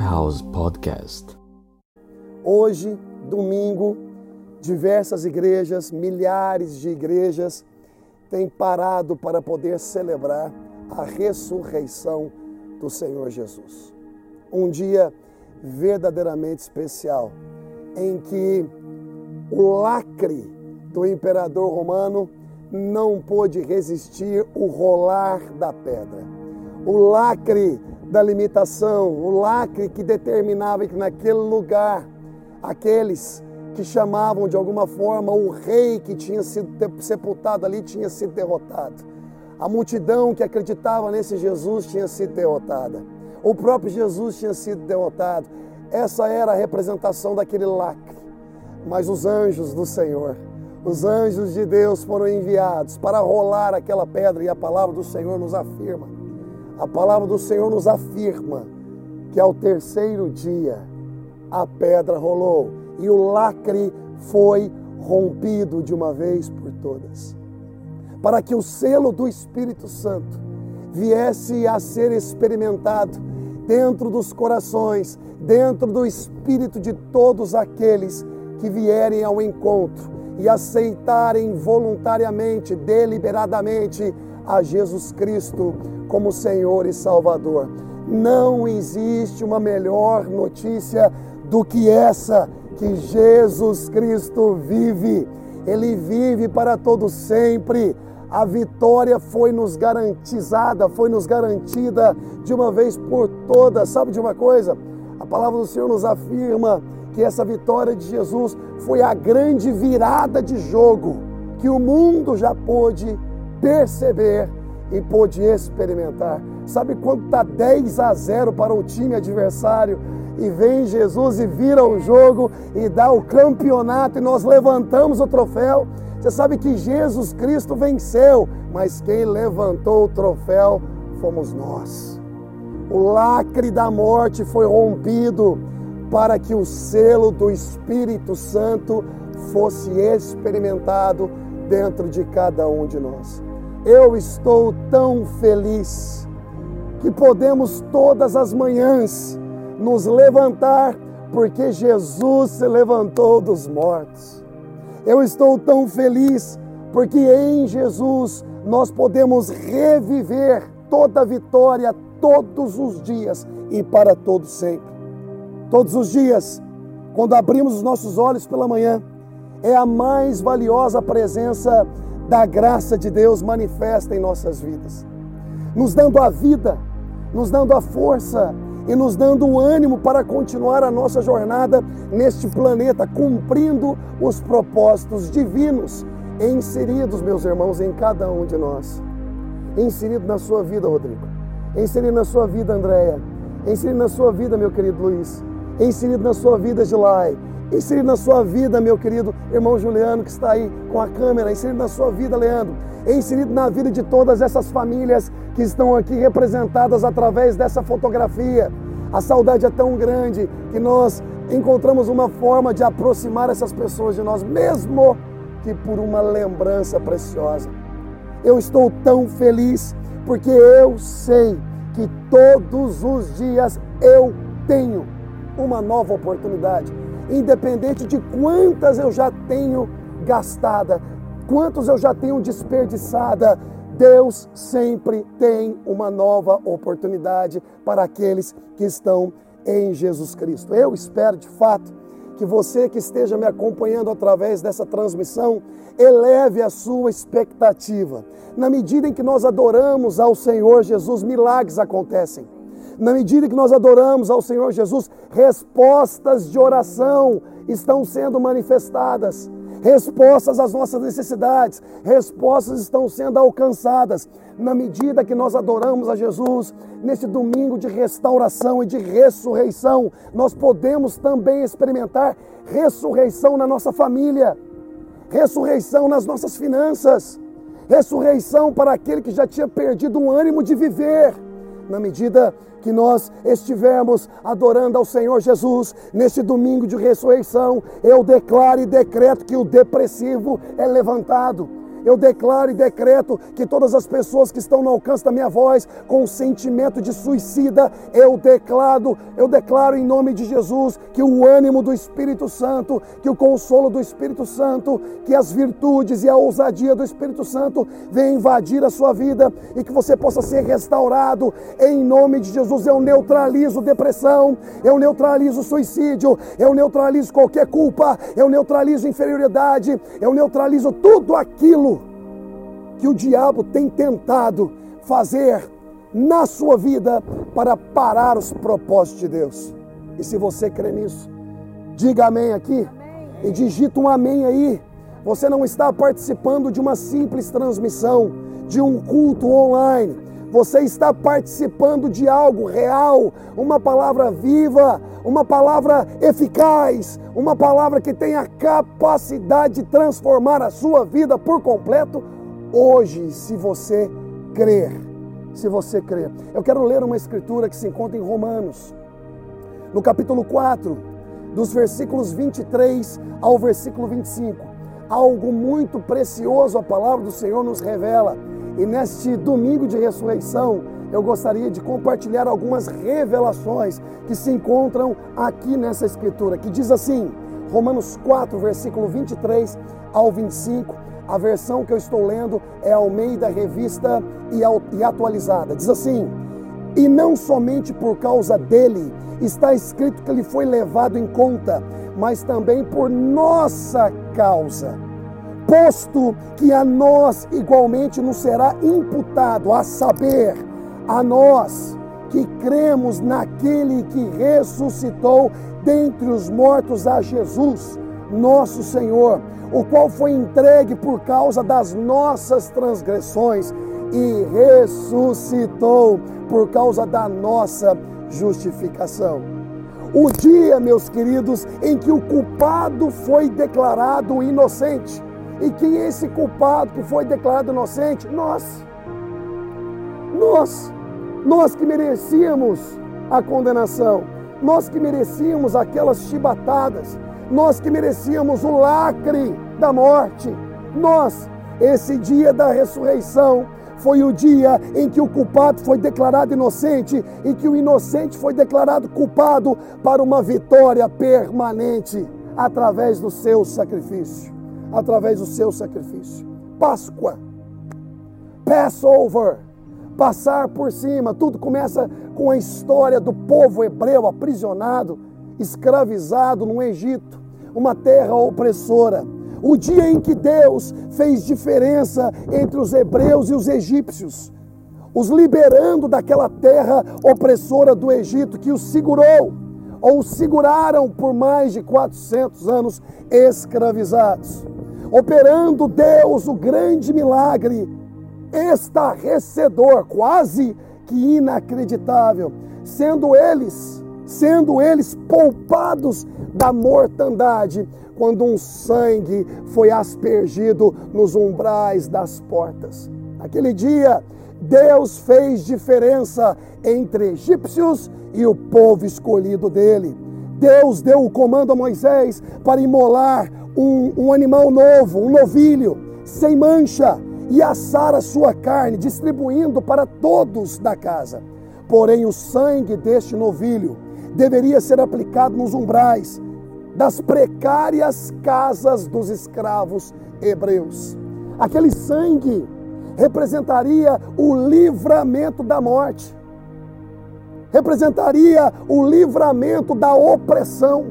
Lifehouse Podcast. Hoje, domingo, diversas igrejas, milhares de igrejas têm parado para poder celebrar a ressurreição do Senhor Jesus. Um dia verdadeiramente especial em que o lacre do imperador romano não pôde resistir o rolar da pedra. O lacre da limitação, o lacre que determinava que naquele lugar aqueles que chamavam de alguma forma o rei que tinha sido sepultado ali tinha sido derrotado. A multidão que acreditava nesse Jesus tinha sido derrotada. O próprio Jesus tinha sido derrotado. Essa era a representação daquele lacre. Mas os anjos do Senhor, os anjos de Deus foram enviados para rolar aquela pedra e a palavra do Senhor nos afirma a palavra do Senhor nos afirma que ao terceiro dia a pedra rolou e o lacre foi rompido de uma vez por todas. Para que o selo do Espírito Santo viesse a ser experimentado dentro dos corações, dentro do espírito de todos aqueles que vierem ao encontro e aceitarem voluntariamente, deliberadamente a Jesus Cristo como Senhor e Salvador. Não existe uma melhor notícia do que essa, que Jesus Cristo vive. Ele vive para todo sempre. A vitória foi nos garantizada, foi nos garantida de uma vez por todas. Sabe de uma coisa? A palavra do Senhor nos afirma que essa vitória de Jesus foi a grande virada de jogo que o mundo já pôde perceber e pôde experimentar. Sabe quando está 10 a 0 para o time adversário e vem Jesus e vira o jogo e dá o campeonato e nós levantamos o troféu? Você sabe que Jesus Cristo venceu, mas quem levantou o troféu fomos nós. O lacre da morte foi rompido para que o selo do Espírito Santo fosse experimentado dentro de cada um de nós. Eu estou tão feliz que podemos todas as manhãs nos levantar porque Jesus se levantou dos mortos. Eu estou tão feliz porque em Jesus nós podemos reviver toda a vitória todos os dias e para todo sempre. Todos os dias, quando abrimos os nossos olhos pela manhã, é a mais valiosa presença da graça de Deus manifesta em nossas vidas, nos dando a vida, nos dando a força e nos dando o ânimo para continuar a nossa jornada neste planeta, cumprindo os propósitos divinos inseridos, meus irmãos, em cada um de nós. Inserido na sua vida, Rodrigo. Inserido na sua vida, Andréia. Inserido na sua vida, meu querido Luiz. Inserido na sua vida, Gilai Inserido na sua vida, meu querido irmão Juliano, que está aí com a câmera. Inserido na sua vida, Leandro. Inserido na vida de todas essas famílias que estão aqui representadas através dessa fotografia. A saudade é tão grande que nós encontramos uma forma de aproximar essas pessoas de nós, mesmo que por uma lembrança preciosa. Eu estou tão feliz porque eu sei que todos os dias eu tenho uma nova oportunidade independente de quantas eu já tenho gastada, quantos eu já tenho desperdiçada, Deus sempre tem uma nova oportunidade para aqueles que estão em Jesus Cristo. Eu espero de fato que você que esteja me acompanhando através dessa transmissão eleve a sua expectativa. Na medida em que nós adoramos ao Senhor Jesus, milagres acontecem. Na medida que nós adoramos ao Senhor Jesus, respostas de oração estão sendo manifestadas. Respostas às nossas necessidades, respostas estão sendo alcançadas. Na medida que nós adoramos a Jesus, neste domingo de restauração e de ressurreição, nós podemos também experimentar ressurreição na nossa família, ressurreição nas nossas finanças, ressurreição para aquele que já tinha perdido o ânimo de viver na medida que nós estivermos adorando ao Senhor Jesus neste domingo de ressurreição, eu declaro e decreto que o depressivo é levantado. Eu declaro e decreto que todas as pessoas que estão no alcance da minha voz com sentimento de suicida, eu declaro, eu declaro em nome de Jesus que o ânimo do Espírito Santo, que o consolo do Espírito Santo, que as virtudes e a ousadia do Espírito Santo venham invadir a sua vida e que você possa ser restaurado em nome de Jesus. Eu neutralizo depressão, eu neutralizo suicídio, eu neutralizo qualquer culpa, eu neutralizo inferioridade, eu neutralizo tudo aquilo que o diabo tem tentado fazer na sua vida para parar os propósitos de Deus. E se você crê nisso, diga amém aqui amém. e digita um amém aí. Você não está participando de uma simples transmissão, de um culto online. Você está participando de algo real, uma palavra viva, uma palavra eficaz, uma palavra que tem a capacidade de transformar a sua vida por completo hoje, se você crer. Se você crer. Eu quero ler uma escritura que se encontra em Romanos, no capítulo 4, dos versículos 23 ao versículo 25. Algo muito precioso a palavra do Senhor nos revela. E neste domingo de ressurreição, eu gostaria de compartilhar algumas revelações que se encontram aqui nessa escritura, que diz assim, Romanos 4, versículo 23 ao 25. A versão que eu estou lendo é ao meio da revista e atualizada. Diz assim: E não somente por causa dele está escrito que ele foi levado em conta, mas também por nossa causa. Posto que a nós igualmente nos será imputado, a saber, a nós que cremos naquele que ressuscitou dentre os mortos a Jesus, nosso Senhor o qual foi entregue por causa das nossas transgressões e ressuscitou por causa da nossa justificação. O dia, meus queridos, em que o culpado foi declarado inocente. E quem é esse culpado que foi declarado inocente? Nós. Nós. Nós que merecíamos a condenação. Nós que merecíamos aquelas chibatadas nós que merecíamos o lacre da morte, nós, esse dia da ressurreição, foi o dia em que o culpado foi declarado inocente e que o inocente foi declarado culpado para uma vitória permanente através do seu sacrifício. Através do seu sacrifício. Páscoa, Passover, passar por cima, tudo começa com a história do povo hebreu aprisionado, escravizado no Egito uma terra opressora. O dia em que Deus fez diferença entre os hebreus e os egípcios, os liberando daquela terra opressora do Egito que os segurou, ou os seguraram por mais de 400 anos escravizados. Operando Deus o grande milagre estarrecedor, quase que inacreditável, sendo eles, sendo eles poupados da mortandade, quando um sangue foi aspergido nos umbrais das portas. Naquele dia, Deus fez diferença entre egípcios e o povo escolhido dele. Deus deu o comando a Moisés para imolar um, um animal novo, um novilho, sem mancha, e assar a sua carne, distribuindo para todos da casa. Porém, o sangue deste novilho deveria ser aplicado nos umbrais das precárias casas dos escravos hebreus. Aquele sangue representaria o livramento da morte, representaria o livramento da opressão,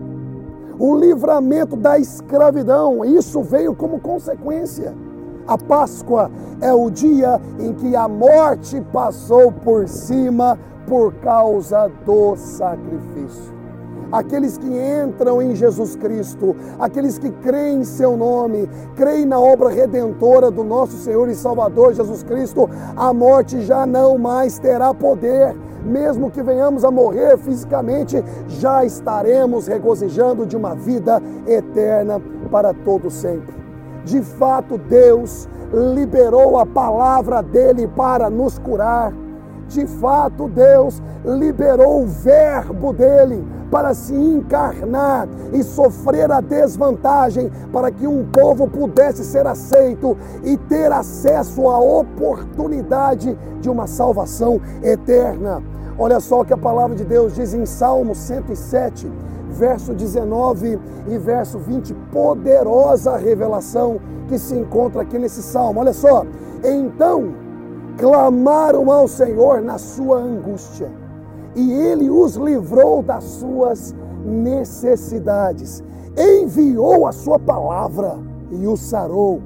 o livramento da escravidão. Isso veio como consequência. A Páscoa é o dia em que a morte passou por cima por causa do sacrifício. Aqueles que entram em Jesus Cristo, aqueles que creem em seu nome, creem na obra redentora do nosso Senhor e Salvador Jesus Cristo, a morte já não mais terá poder. Mesmo que venhamos a morrer fisicamente, já estaremos regozijando de uma vida eterna para todo sempre. De fato, Deus liberou a palavra dele para nos curar de fato Deus liberou o verbo dele para se encarnar e sofrer a desvantagem para que um povo pudesse ser aceito e ter acesso à oportunidade de uma salvação eterna. Olha só o que a palavra de Deus diz em Salmo 107, verso 19 e verso 20, poderosa revelação que se encontra aqui nesse salmo. Olha só, então clamaram ao Senhor na sua angústia, e ele os livrou das suas necessidades. Enviou a sua palavra e os sarou,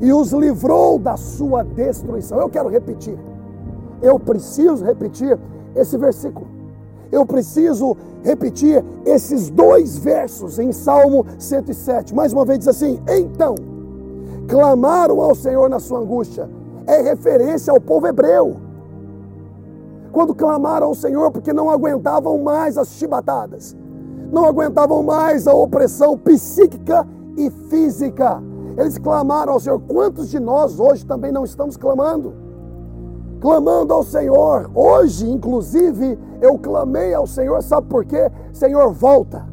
e os livrou da sua destruição. Eu quero repetir, eu preciso repetir esse versículo. Eu preciso repetir esses dois versos em Salmo 107. Mais uma vez diz assim: Então, clamaram ao Senhor na sua angústia. É referência ao povo hebreu. Quando clamaram ao Senhor porque não aguentavam mais as chibatadas, não aguentavam mais a opressão psíquica e física. Eles clamaram ao Senhor. Quantos de nós hoje também não estamos clamando? Clamando ao Senhor. Hoje, inclusive, eu clamei ao Senhor, sabe por quê? Senhor, volta.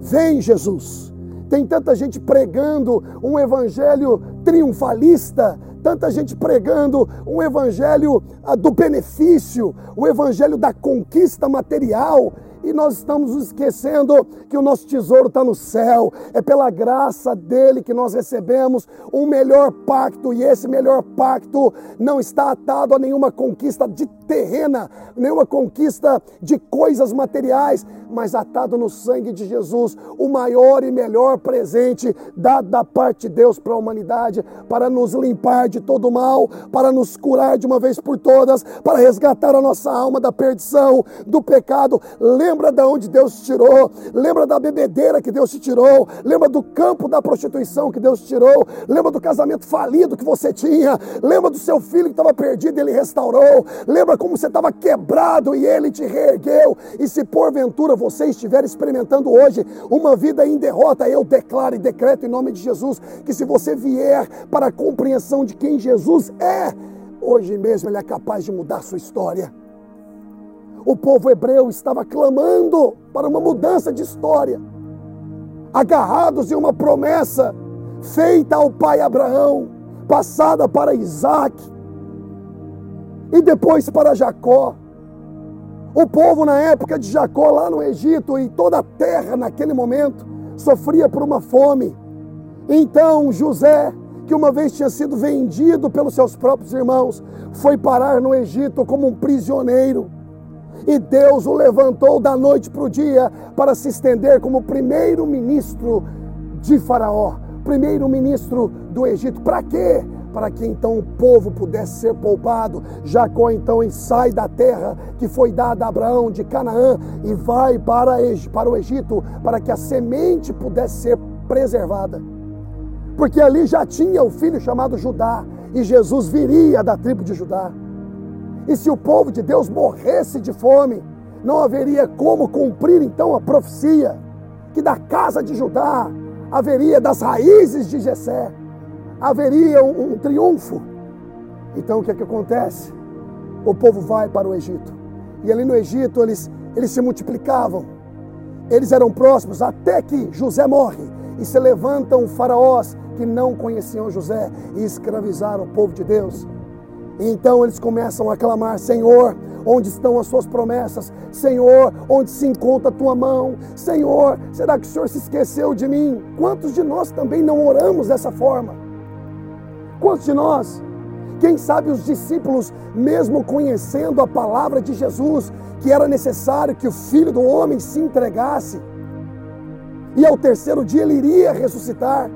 Vem, Jesus. Tem tanta gente pregando um evangelho triunfalista, tanta gente pregando um evangelho ah, do benefício, o evangelho da conquista material, e nós estamos esquecendo que o nosso tesouro está no céu. É pela graça dele que nós recebemos um melhor pacto, e esse melhor pacto não está atado a nenhuma conquista de terrena, nenhuma conquista de coisas materiais, mas atado no sangue de Jesus, o maior e melhor presente dado da parte de Deus para a humanidade, para nos limpar de todo mal, para nos curar de uma vez por todas, para resgatar a nossa alma da perdição, do pecado. Lembra de onde Deus te tirou, lembra da bebedeira que Deus te tirou, lembra do campo da prostituição que Deus te tirou, lembra do casamento falido que você tinha, lembra do seu filho que estava perdido e ele restaurou, lembra como você estava quebrado e ele te reergueu. E se porventura você estiver experimentando hoje uma vida em derrota, eu declaro e decreto em nome de Jesus que se você vier para a compreensão de quem Jesus é, hoje mesmo ele é capaz de mudar sua história. O povo hebreu estava clamando para uma mudança de história, agarrados em uma promessa feita ao pai Abraão, passada para Isaac e depois para Jacó. O povo na época de Jacó, lá no Egito, e toda a terra naquele momento, sofria por uma fome. Então José, que uma vez tinha sido vendido pelos seus próprios irmãos, foi parar no Egito como um prisioneiro. E Deus o levantou da noite para o dia para se estender como primeiro-ministro de Faraó, primeiro-ministro do Egito. Para quê? Para que então o povo pudesse ser poupado. Jacó então sai da terra que foi dada a Abraão de Canaã e vai para, para o Egito para que a semente pudesse ser preservada. Porque ali já tinha o filho chamado Judá e Jesus viria da tribo de Judá. E se o povo de Deus morresse de fome, não haveria como cumprir então a profecia que da casa de Judá haveria das raízes de Jessé, haveria um, um triunfo. Então o que é que acontece? O povo vai para o Egito. E ali no Egito eles, eles se multiplicavam. Eles eram próximos até que José morre e se levantam faraós que não conheciam José e escravizaram o povo de Deus. Então eles começam a clamar: Senhor, onde estão as suas promessas? Senhor, onde se encontra a tua mão? Senhor, será que o Senhor se esqueceu de mim? Quantos de nós também não oramos dessa forma? Quantos de nós? Quem sabe os discípulos, mesmo conhecendo a palavra de Jesus, que era necessário que o filho do homem se entregasse, e ao terceiro dia ele iria ressuscitar.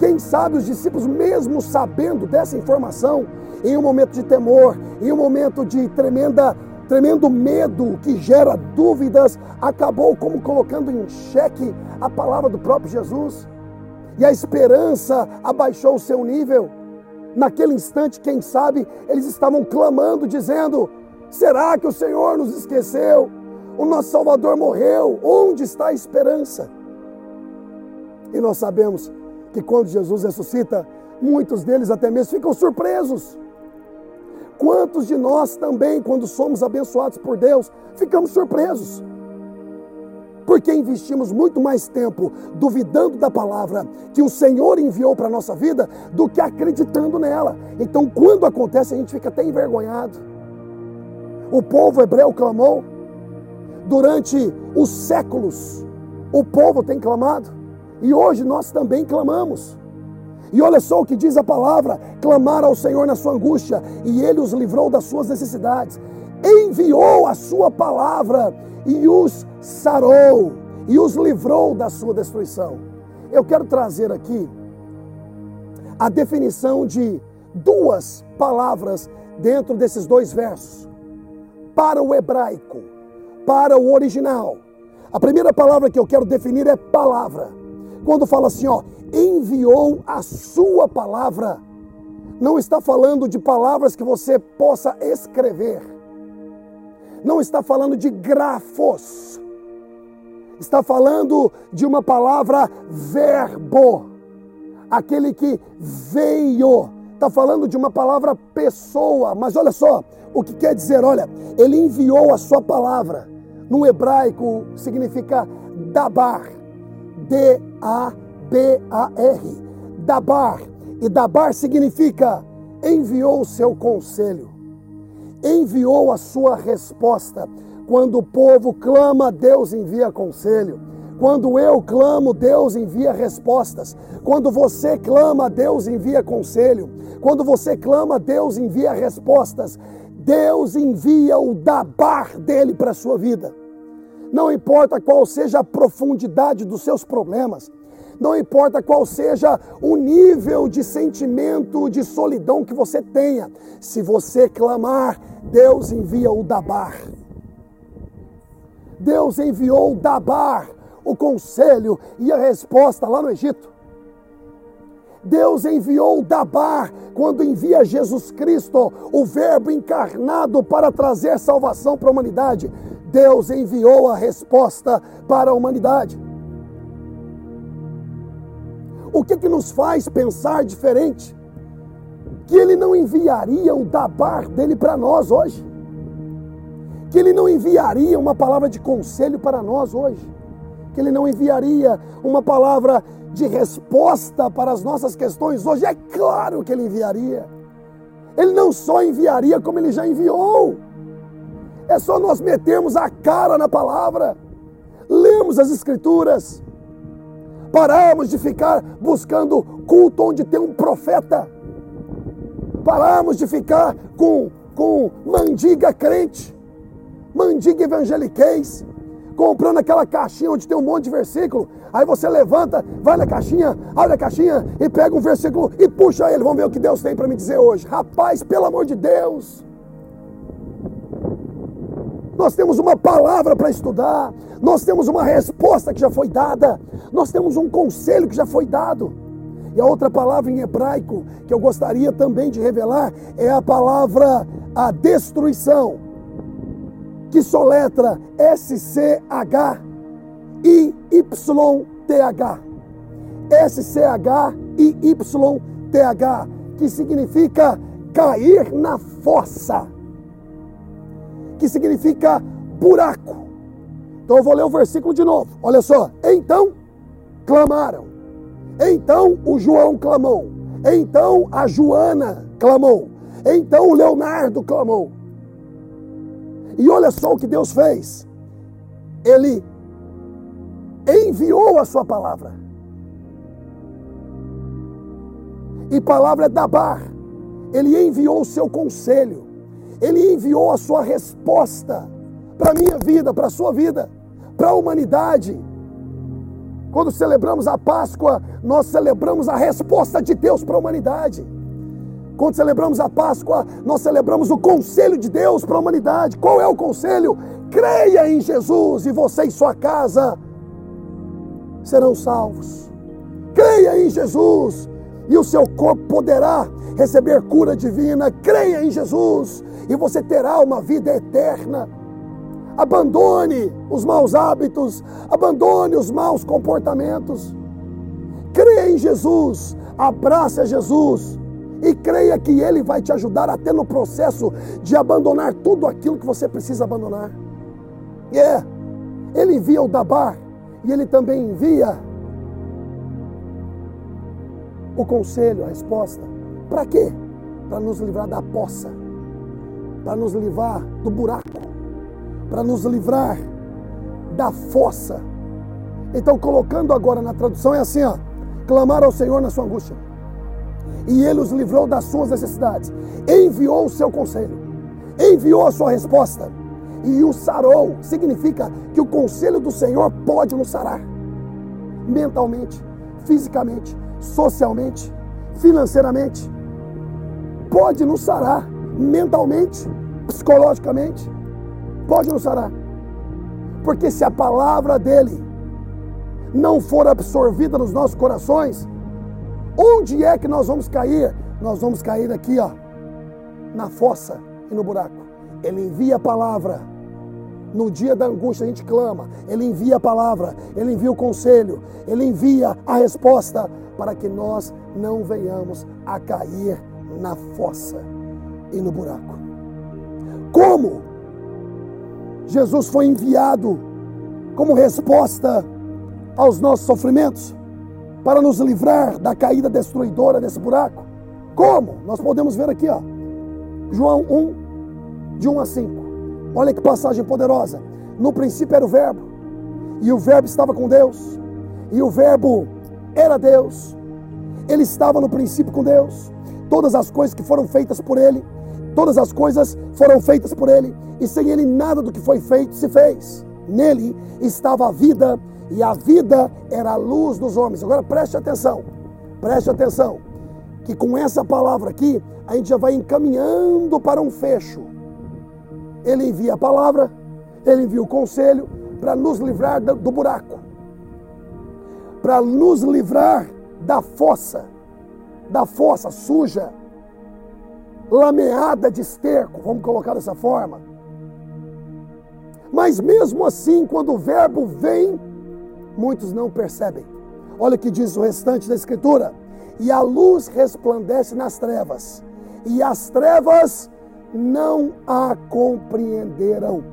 Quem sabe os discípulos, mesmo sabendo dessa informação, em um momento de temor, em um momento de tremenda, tremendo medo que gera dúvidas, acabou como colocando em xeque a palavra do próprio Jesus. E a esperança abaixou o seu nível. Naquele instante, quem sabe, eles estavam clamando, dizendo: Será que o Senhor nos esqueceu? O nosso Salvador morreu. Onde está a esperança? E nós sabemos que quando Jesus ressuscita, muitos deles até mesmo ficam surpresos quantos de nós também, quando somos abençoados por Deus, ficamos surpresos? Porque investimos muito mais tempo duvidando da palavra que o Senhor enviou para a nossa vida do que acreditando nela. Então, quando acontece, a gente fica até envergonhado. O povo hebreu clamou durante os séculos. O povo tem clamado e hoje nós também clamamos. E olha só o que diz a palavra: clamar ao Senhor na sua angústia, e ele os livrou das suas necessidades. Enviou a sua palavra e os sarou, e os livrou da sua destruição. Eu quero trazer aqui a definição de duas palavras dentro desses dois versos. Para o hebraico, para o original. A primeira palavra que eu quero definir é palavra. Quando fala assim, ó, enviou a sua palavra. Não está falando de palavras que você possa escrever. Não está falando de grafos. Está falando de uma palavra verbo. Aquele que veio. Está falando de uma palavra pessoa. Mas olha só o que quer dizer. Olha, ele enviou a sua palavra. No hebraico significa dabar. D-A-B B-A-R, Dabar. E Dabar significa enviou o seu conselho, enviou a sua resposta. Quando o povo clama, Deus envia conselho. Quando eu clamo, Deus envia respostas. Quando você clama, Deus envia conselho. Quando você clama, Deus envia respostas. Deus envia o dabar dele para a sua vida. Não importa qual seja a profundidade dos seus problemas, não importa qual seja o nível de sentimento de solidão que você tenha, se você clamar, Deus envia o Dabar. Deus enviou o Dabar, o conselho e a resposta lá no Egito. Deus enviou o Dabar quando envia Jesus Cristo, o Verbo encarnado para trazer salvação para a humanidade. Deus enviou a resposta para a humanidade. O que, que nos faz pensar diferente? Que ele não enviaria o dabar dele para nós hoje. Que ele não enviaria uma palavra de conselho para nós hoje. Que ele não enviaria uma palavra de resposta para as nossas questões hoje. É claro que ele enviaria. Ele não só enviaria, como ele já enviou. É só nós metermos a cara na palavra, lemos as Escrituras, Paramos de ficar buscando culto onde tem um profeta. Paramos de ficar com, com mandiga crente, mandiga evangeliquez, comprando aquela caixinha onde tem um monte de versículo. Aí você levanta, vai na caixinha, abre a caixinha e pega um versículo e puxa ele. Vamos ver o que Deus tem para me dizer hoje. Rapaz, pelo amor de Deus. Nós temos uma palavra para estudar, nós temos uma resposta que já foi dada, nós temos um conselho que já foi dado. E a outra palavra em hebraico que eu gostaria também de revelar é a palavra a destruição, que soletra S-C-H-I-Y-T-H. S-C-H-I-Y-T-H, que significa cair na fossa que significa buraco. Então eu vou ler o versículo de novo. Olha só. Então clamaram. Então o João clamou. Então a Joana clamou. Então o Leonardo clamou. E olha só o que Deus fez. Ele enviou a sua palavra. E palavra é dabar. Ele enviou o seu conselho. Ele enviou a sua resposta para a minha vida, para a sua vida, para a humanidade. Quando celebramos a Páscoa, nós celebramos a resposta de Deus para a humanidade. Quando celebramos a Páscoa, nós celebramos o conselho de Deus para a humanidade. Qual é o conselho? Creia em Jesus e você e sua casa serão salvos. Creia em Jesus e o seu corpo poderá receber cura divina. Creia em Jesus e você terá uma vida eterna. Abandone os maus hábitos, abandone os maus comportamentos. Creia em Jesus, abrace a Jesus E creia que Ele vai te ajudar até no processo de abandonar tudo aquilo que você precisa abandonar. É, yeah. Ele envia o Dabar e Ele também envia o conselho, a resposta. Para quê? Para nos livrar da poça, para nos livrar do buraco, para nos livrar da fossa. Então, colocando agora na tradução, é assim: ó, clamar ao Senhor na sua angústia, e Ele os livrou das suas necessidades, enviou o seu conselho, enviou a sua resposta, e o sarou. Significa que o conselho do Senhor pode nos sarar. Mentalmente, fisicamente, socialmente, financeiramente. Pode nos sarar mentalmente, psicologicamente. Pode nos sarar. Porque se a palavra dele não for absorvida nos nossos corações, onde é que nós vamos cair? Nós vamos cair aqui, ó, na fossa e no buraco. Ele envia a palavra no dia da angústia a gente clama, Ele envia a palavra, Ele envia o conselho, Ele envia a resposta para que nós não venhamos a cair na fossa e no buraco. Como Jesus foi enviado como resposta aos nossos sofrimentos para nos livrar da caída destruidora desse buraco? Como? Nós podemos ver aqui, ó. João 1, de 1 a 5. Olha que passagem poderosa. No princípio era o Verbo, e o Verbo estava com Deus, e o Verbo era Deus. Ele estava no princípio com Deus. Todas as coisas que foram feitas por Ele, todas as coisas foram feitas por Ele, e sem Ele nada do que foi feito se fez. Nele estava a vida, e a vida era a luz dos homens. Agora preste atenção, preste atenção, que com essa palavra aqui, a gente já vai encaminhando para um fecho. Ele envia a palavra, ele envia o conselho para nos livrar do buraco, para nos livrar da fossa, da fossa suja, lameada de esterco, vamos colocar dessa forma. Mas mesmo assim, quando o verbo vem, muitos não percebem. Olha o que diz o restante da escritura: e a luz resplandece nas trevas, e as trevas não a compreenderam.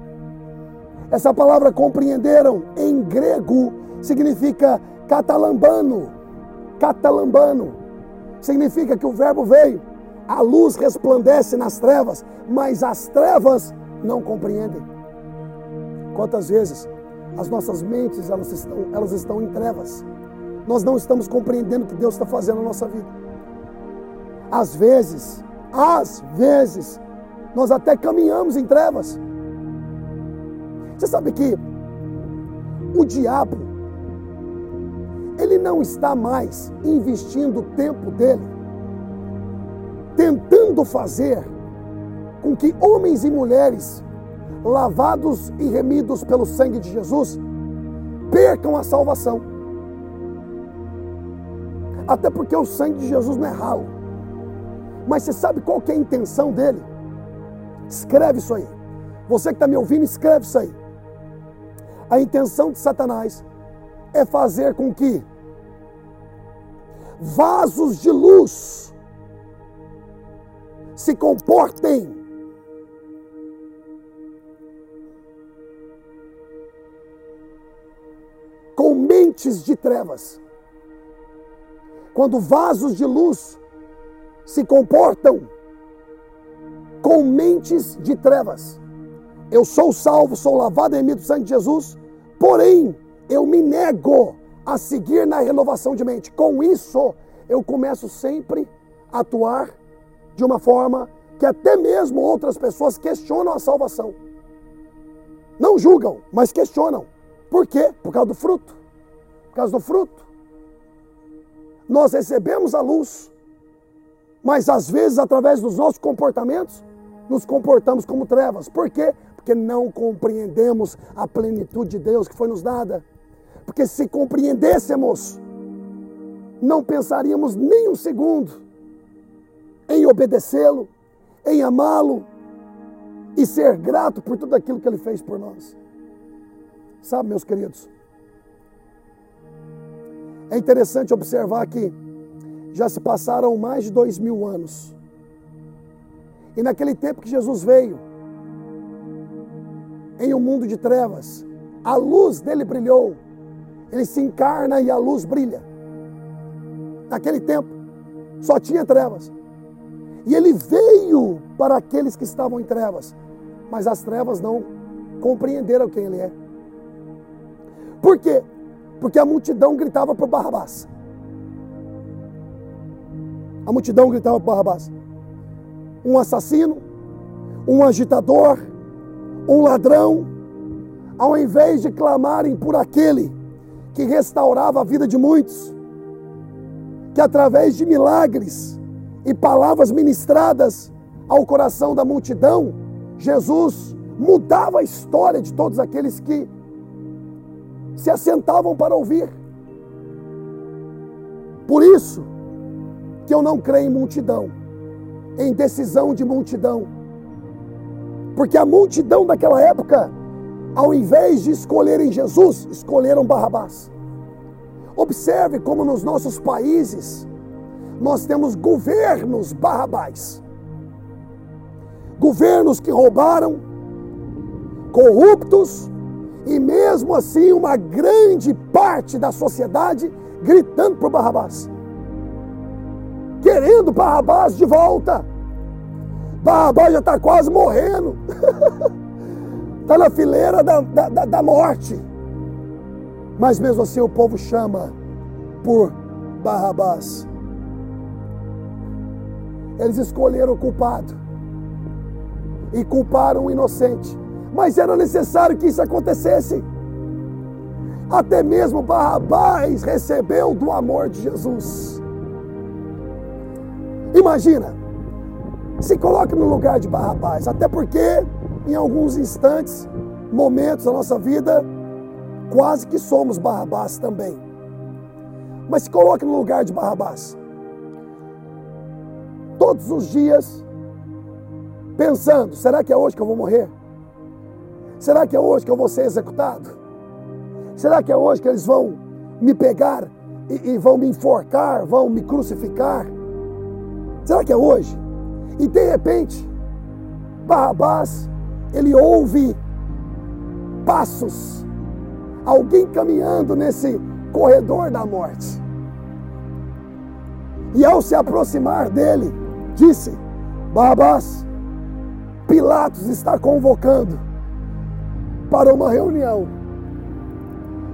Essa palavra compreenderam em grego significa catalambano. Catalambano significa que o verbo veio, a luz resplandece nas trevas, mas as trevas não compreendem. Quantas vezes as nossas mentes elas estão, elas estão em trevas? Nós não estamos compreendendo o que Deus está fazendo na nossa vida. Às vezes, às vezes, nós até caminhamos em trevas. Você sabe que o diabo, ele não está mais investindo o tempo dele tentando fazer com que homens e mulheres lavados e remidos pelo sangue de Jesus percam a salvação. Até porque o sangue de Jesus não é ralo. Mas você sabe qual que é a intenção dele? Escreve isso aí. Você que está me ouvindo, escreve isso aí. A intenção de Satanás é fazer com que vasos de luz se comportem com mentes de trevas. Quando vasos de luz se comportam com mentes de trevas. Eu sou salvo, sou lavado em mim do sangue de Jesus, porém eu me nego a seguir na renovação de mente. Com isso, eu começo sempre a atuar de uma forma que até mesmo outras pessoas questionam a salvação. Não julgam, mas questionam. Por quê? Por causa do fruto. Por causa do fruto. Nós recebemos a luz, mas às vezes, através dos nossos comportamentos, nos comportamos como trevas. Por quê? Porque não compreendemos a plenitude de Deus que foi nos dada. Porque se compreendêssemos, não pensaríamos nem um segundo em obedecê-lo, em amá-lo e ser grato por tudo aquilo que ele fez por nós. Sabe, meus queridos, é interessante observar que Já se passaram mais de dois mil anos. E naquele tempo que Jesus veio, em um mundo de trevas, a luz dele brilhou. Ele se encarna e a luz brilha. Naquele tempo, só tinha trevas. E ele veio para aqueles que estavam em trevas, mas as trevas não compreenderam quem ele é. Por quê? Porque a multidão gritava por Barrabás. A multidão gritava por Barrabás. Um assassino, um agitador, um ladrão, ao invés de clamarem por aquele que restaurava a vida de muitos, que através de milagres e palavras ministradas ao coração da multidão, Jesus mudava a história de todos aqueles que se assentavam para ouvir. Por isso que eu não creio em multidão, em decisão de multidão. Porque a multidão daquela época, ao invés de escolherem Jesus, escolheram Barrabás. Observe como nos nossos países nós temos governos barrabás. Governos que roubaram, corruptos, e mesmo assim uma grande parte da sociedade gritando por Barrabás. Querendo Barrabás de volta. Barrabás já está quase morrendo. Está na fileira da, da, da morte. Mas mesmo assim o povo chama por Barrabás. Eles escolheram o culpado e culparam o inocente. Mas era necessário que isso acontecesse. Até mesmo Barrabás recebeu do amor de Jesus. Imagina, se coloque no lugar de Barrabás, até porque em alguns instantes, momentos da nossa vida, quase que somos Barrabás também. Mas se coloque no lugar de Barrabás. Todos os dias, pensando: será que é hoje que eu vou morrer? Será que é hoje que eu vou ser executado? Será que é hoje que eles vão me pegar e, e vão me enforcar, vão me crucificar? Será que é hoje? E de repente, Barrabás, ele ouve passos, alguém caminhando nesse corredor da morte. E ao se aproximar dele, disse: Barrabás, Pilatos está convocando para uma reunião.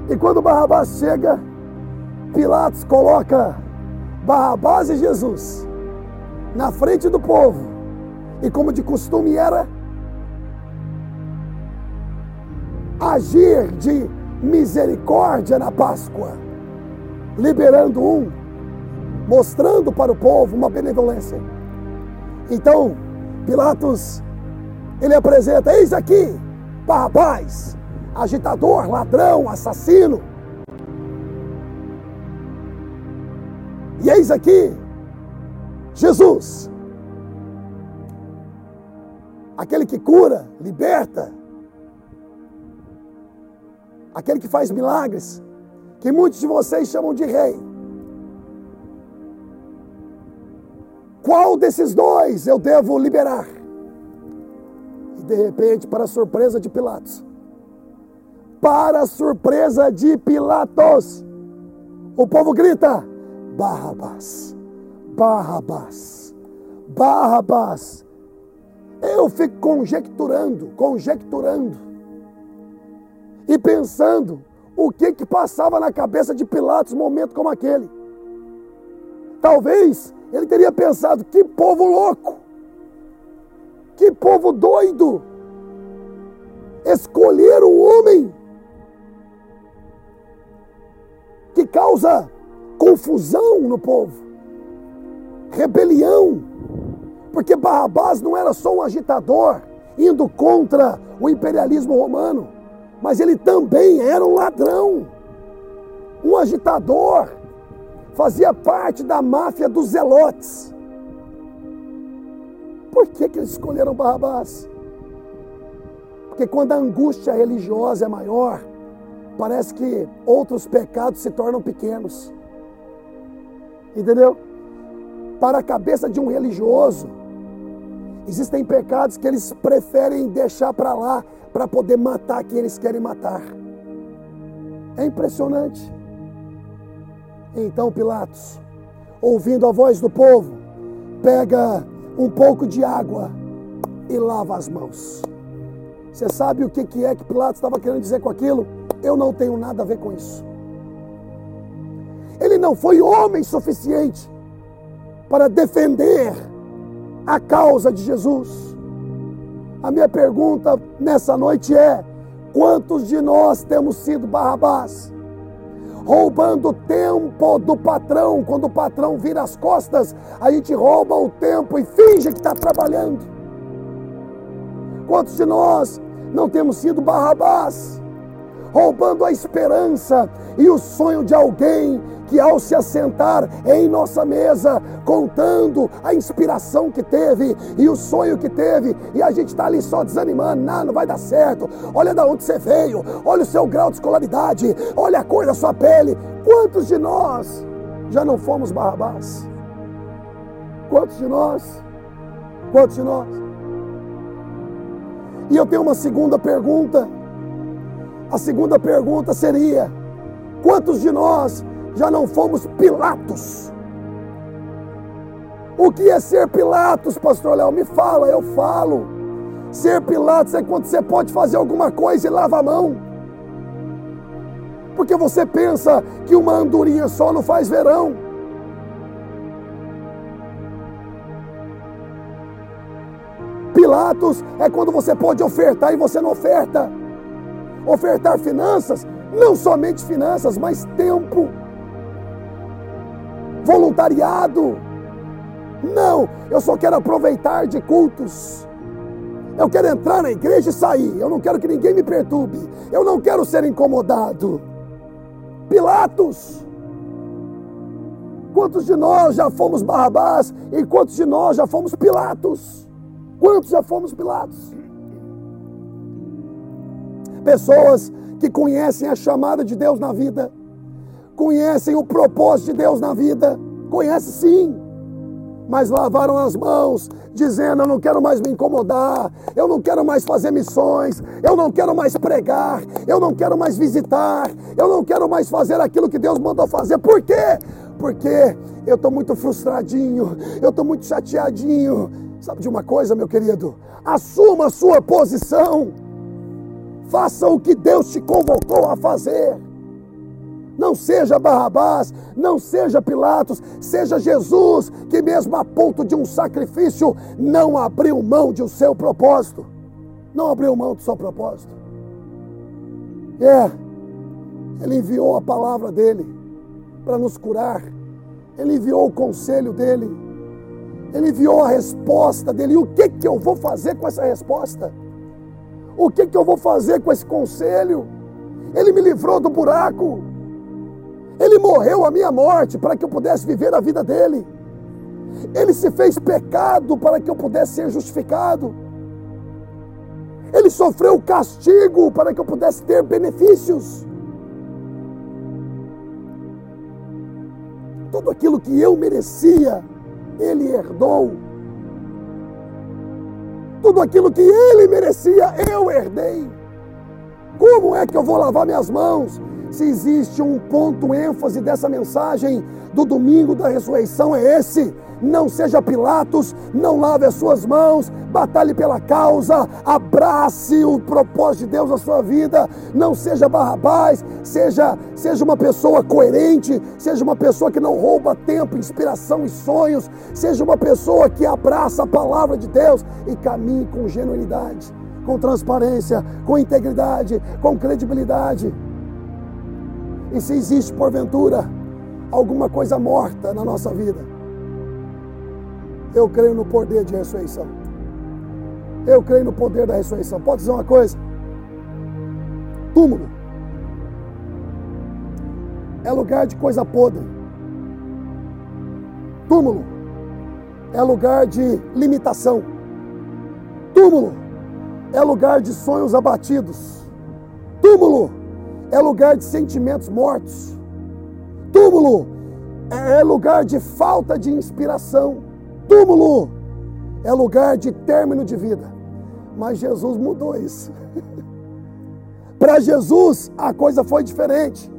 E quando Barrabás chega, Pilatos coloca Barrabás e Jesus na frente do povo. E como de costume era, agir de misericórdia na Páscoa, liberando um, mostrando para o povo uma benevolência. Então, Pilatos, ele apresenta: eis aqui, Barrabás, agitador, ladrão, assassino. E eis aqui Jesus, aquele que cura, liberta, aquele que faz milagres, que muitos de vocês chamam de rei. Qual desses dois eu devo liberar? E de repente, para a surpresa de Pilatos, para a surpresa de Pilatos, o povo grita: Barrabás, Barrabás, Barrabás. Eu fico conjecturando, conjecturando e pensando o que que passava na cabeça de Pilatos num momento como aquele. Talvez ele teria pensado: que povo louco, que povo doido, escolher um homem que causa confusão no povo, rebelião, porque Barrabás não era só um agitador indo contra o imperialismo romano, mas ele também era um ladrão, um agitador, fazia parte da máfia dos zelotes. Por que, que eles escolheram Barrabás? Porque quando a angústia religiosa é maior, parece que outros pecados se tornam pequenos. Entendeu? para a cabeça de um religioso. Existem pecados que eles preferem deixar para lá para poder matar quem eles querem matar. É impressionante. Então Pilatos, ouvindo a voz do povo, pega um pouco de água e lava as mãos. Você sabe o que é que Pilatos estava querendo dizer com aquilo? Eu não tenho nada a ver com isso. Ele não foi homem suficiente para defender a causa de Jesus. A minha pergunta nessa noite é: quantos de nós temos sido Barrabás? Roubando tempo do patrão, quando o patrão vira as costas, a gente rouba o tempo e finge que está trabalhando. Quantos de nós não temos sido Barrabás? Roubando a esperança e o sonho de alguém que ao se assentar em nossa mesa, contando a inspiração que teve e o sonho que teve, e a gente está ali só desanimando, não, não vai dar certo. Olha da onde você veio, olha o seu grau de escolaridade, olha a cor da sua pele. Quantos de nós já não fomos Barrabás? Quantos de nós? Quantos de nós? E eu tenho uma segunda pergunta. A segunda pergunta seria: quantos de nós já não fomos Pilatos. O que é ser Pilatos, pastor Léo? Me fala, eu falo. Ser Pilatos é quando você pode fazer alguma coisa e lava a mão. Porque você pensa que uma andorinha só não faz verão. Pilatos é quando você pode ofertar e você não oferta. Ofertar finanças, não somente finanças, mas tempo voluntariado. Não, eu só quero aproveitar de cultos. Eu quero entrar na igreja e sair. Eu não quero que ninguém me perturbe. Eu não quero ser incomodado. Pilatos. Quantos de nós já fomos Barrabás e quantos de nós já fomos Pilatos? Quantos já fomos Pilatos? Pessoas que conhecem a chamada de Deus na vida conhecem o propósito de Deus na vida, conhece sim, mas lavaram as mãos, dizendo: Eu não quero mais me incomodar, eu não quero mais fazer missões, eu não quero mais pregar, eu não quero mais visitar, eu não quero mais fazer aquilo que Deus mandou fazer. Por quê? Porque eu estou muito frustradinho, eu estou muito chateadinho. Sabe de uma coisa, meu querido? Assuma a sua posição, faça o que Deus te convocou a fazer. Não seja Barrabás, não seja Pilatos, seja Jesus, que mesmo a ponto de um sacrifício não abriu mão de o seu propósito. Não abriu mão do seu propósito. É, ele enviou a palavra dele para nos curar. Ele enviou o conselho dele. Ele enviou a resposta dele. E o que, que eu vou fazer com essa resposta? O que, que eu vou fazer com esse conselho? Ele me livrou do buraco. Ele morreu a minha morte para que eu pudesse viver a vida dele. Ele se fez pecado para que eu pudesse ser justificado. Ele sofreu castigo para que eu pudesse ter benefícios. Tudo aquilo que eu merecia, ele herdou. Tudo aquilo que ele merecia, eu herdei. Como é que eu vou lavar minhas mãos? Se existe um ponto ênfase dessa mensagem do domingo da ressurreição é esse: não seja Pilatos, não lave as suas mãos, batalhe pela causa, abrace o propósito de Deus na sua vida, não seja Barrabás, seja, seja uma pessoa coerente, seja uma pessoa que não rouba tempo, inspiração e sonhos, seja uma pessoa que abraça a palavra de Deus e caminhe com genuinidade, com transparência, com integridade, com credibilidade. E se existe, porventura, alguma coisa morta na nossa vida, eu creio no poder de ressurreição. Eu creio no poder da ressurreição. Pode dizer uma coisa? Túmulo é lugar de coisa podre. Túmulo é lugar de limitação. Túmulo é lugar de sonhos abatidos. Túmulo é lugar de sentimentos mortos. Túmulo é lugar de falta de inspiração. Túmulo é lugar de término de vida. Mas Jesus mudou isso. Para Jesus, a coisa foi diferente.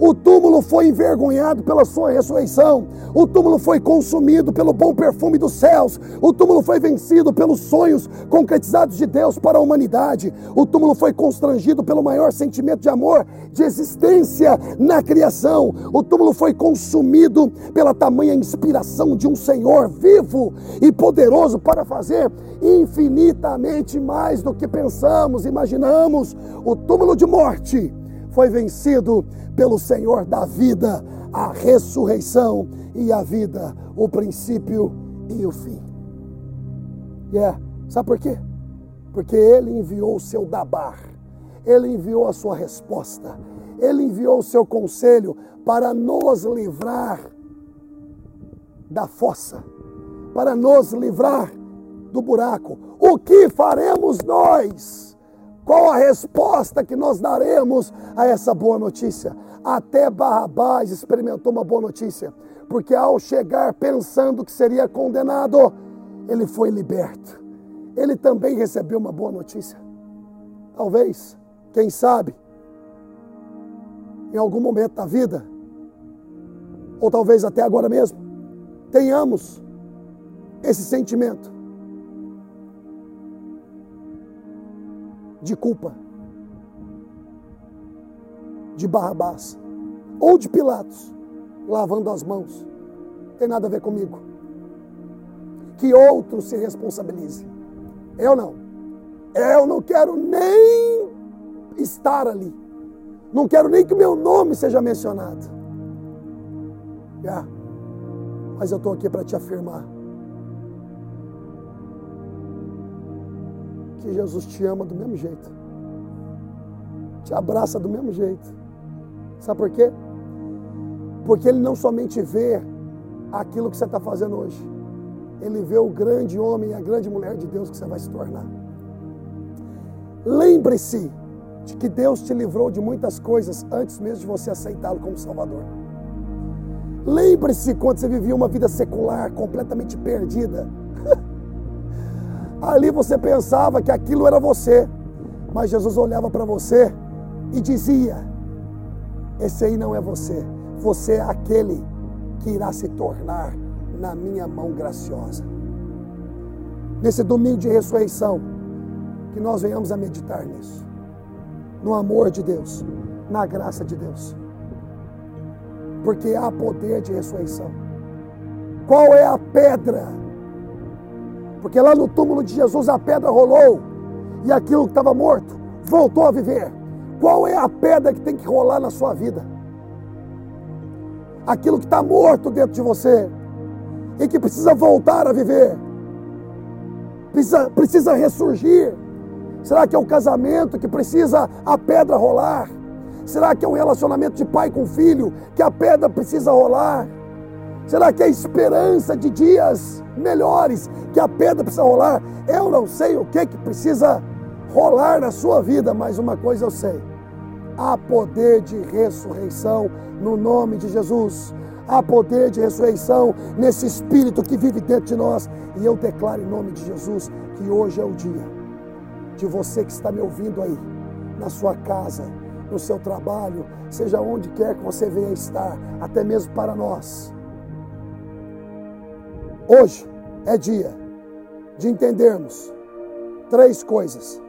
O túmulo foi envergonhado pela sua ressurreição. O túmulo foi consumido pelo bom perfume dos céus. O túmulo foi vencido pelos sonhos concretizados de Deus para a humanidade. O túmulo foi constrangido pelo maior sentimento de amor de existência na criação. O túmulo foi consumido pela tamanha inspiração de um Senhor vivo e poderoso para fazer infinitamente mais do que pensamos, imaginamos. O túmulo de morte foi vencido pelo Senhor da vida, a ressurreição e a vida, o princípio e o fim. E yeah. é, sabe por quê? Porque ele enviou o seu dabar, ele enviou a sua resposta, ele enviou o seu conselho para nos livrar da fossa, para nos livrar do buraco. O que faremos nós? Qual a resposta que nós daremos a essa boa notícia? Até Barrabás experimentou uma boa notícia, porque ao chegar pensando que seria condenado, ele foi liberto. Ele também recebeu uma boa notícia. Talvez, quem sabe, em algum momento da vida, ou talvez até agora mesmo, tenhamos esse sentimento de culpa de Barrabás ou de Pilatos, lavando as mãos. Tem nada a ver comigo. Que outro se responsabilize. Eu não. Eu não quero nem estar ali. Não quero nem que meu nome seja mencionado. Yeah. Mas eu estou aqui para te afirmar que Jesus te ama do mesmo jeito. Te abraça do mesmo jeito. Sabe por quê? Porque Ele não somente vê aquilo que você está fazendo hoje, Ele vê o grande homem e a grande mulher de Deus que você vai se tornar. Lembre-se de que Deus te livrou de muitas coisas antes mesmo de você aceitá-lo como Salvador. Lembre-se quando você vivia uma vida secular completamente perdida Ali você pensava que aquilo era você, mas Jesus olhava para você e dizia: Esse aí não é você, você é aquele que irá se tornar na minha mão graciosa. Nesse domingo de ressurreição, que nós venhamos a meditar nisso, no amor de Deus, na graça de Deus, porque há poder de ressurreição. Qual é a pedra? Porque lá no túmulo de Jesus a pedra rolou e aquilo que estava morto voltou a viver. Qual é a pedra que tem que rolar na sua vida? Aquilo que está morto dentro de você e que precisa voltar a viver, precisa, precisa ressurgir. Será que é o casamento que precisa a pedra rolar? Será que é um relacionamento de pai com filho que a pedra precisa rolar? Será que é esperança de dias melhores que a pedra precisa rolar? Eu não sei o que, que precisa rolar na sua vida, mas uma coisa eu sei: há poder de ressurreição no nome de Jesus. Há poder de ressurreição nesse espírito que vive dentro de nós. E eu declaro em nome de Jesus que hoje é o dia de você que está me ouvindo aí, na sua casa, no seu trabalho, seja onde quer que você venha estar, até mesmo para nós Hoje é dia de entendermos três coisas.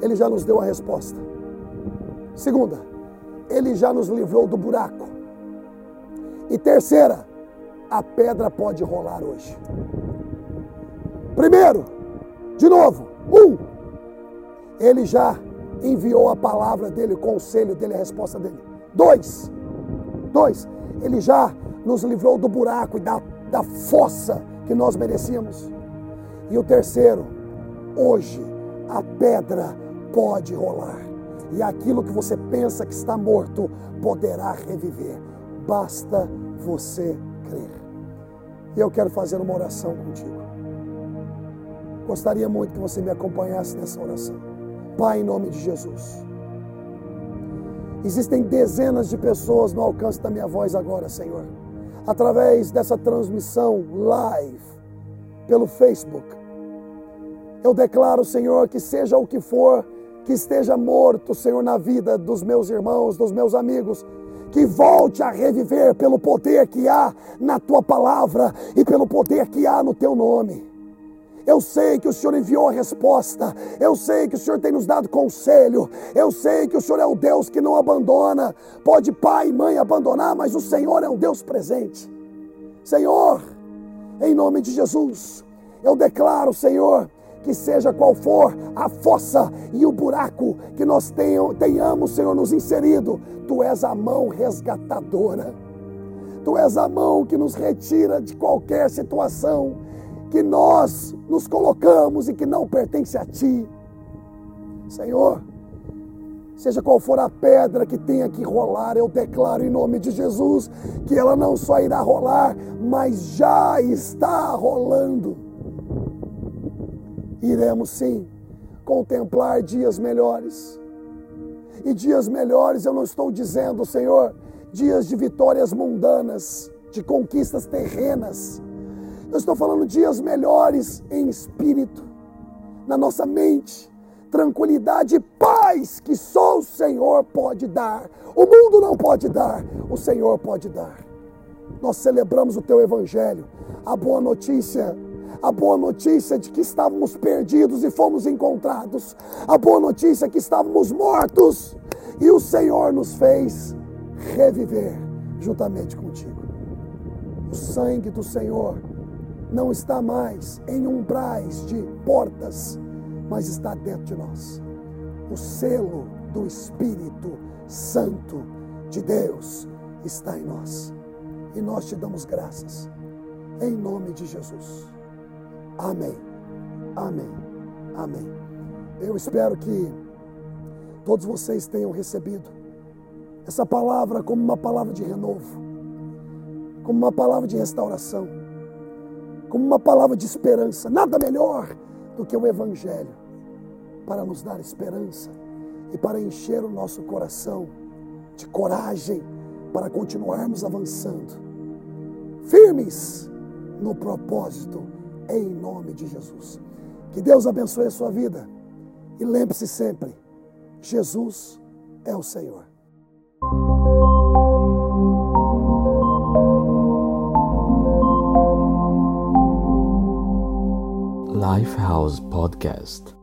Ele já nos deu a resposta. Segunda, ele já nos livrou do buraco. E terceira, a pedra pode rolar hoje. Primeiro, de novo, um, ele já enviou a palavra dele, o conselho dele, a resposta dele. Dois, dois, ele já nos livrou do buraco e da, da fossa que nós merecíamos. E o terceiro, hoje a pedra pode rolar. E aquilo que você pensa que está morto poderá reviver. Basta você crer. E eu quero fazer uma oração contigo. Gostaria muito que você me acompanhasse nessa oração. Pai, em nome de Jesus. Existem dezenas de pessoas no alcance da minha voz agora, Senhor, através dessa transmissão live pelo Facebook. Eu declaro, Senhor, que seja o que for, que esteja morto, Senhor, na vida dos meus irmãos, dos meus amigos, que volte a reviver pelo poder que há na tua palavra e pelo poder que há no teu nome. Eu sei que o Senhor enviou a resposta. Eu sei que o Senhor tem nos dado conselho. Eu sei que o Senhor é o Deus que não abandona. Pode pai e mãe abandonar, mas o Senhor é um Deus presente. Senhor, em nome de Jesus, eu declaro, Senhor, que seja qual for a fossa e o buraco que nós tenhamos, Senhor, nos inserido, Tu és a mão resgatadora. Tu és a mão que nos retira de qualquer situação que nós nos colocamos e que não pertence a Ti. Senhor, seja qual for a pedra que tenha que rolar, eu declaro em nome de Jesus que ela não só irá rolar, mas já está rolando iremos sim contemplar dias melhores. E dias melhores, eu não estou dizendo, Senhor, dias de vitórias mundanas, de conquistas terrenas. Eu estou falando dias melhores em espírito, na nossa mente, tranquilidade e paz que só o Senhor pode dar. O mundo não pode dar, o Senhor pode dar. Nós celebramos o teu evangelho, a boa notícia a boa notícia de que estávamos perdidos e fomos encontrados. A boa notícia que estávamos mortos e o Senhor nos fez reviver juntamente contigo. O sangue do Senhor não está mais em umbrais de portas, mas está dentro de nós. O selo do Espírito Santo de Deus está em nós. E nós te damos graças. Em nome de Jesus. Amém. Amém. Amém. Eu espero que todos vocês tenham recebido essa palavra como uma palavra de renovo, como uma palavra de restauração, como uma palavra de esperança. Nada melhor do que o Evangelho para nos dar esperança e para encher o nosso coração de coragem para continuarmos avançando, firmes no propósito em nome de Jesus. Que Deus abençoe a sua vida. E lembre-se sempre: Jesus é o Senhor. Lifehouse Podcast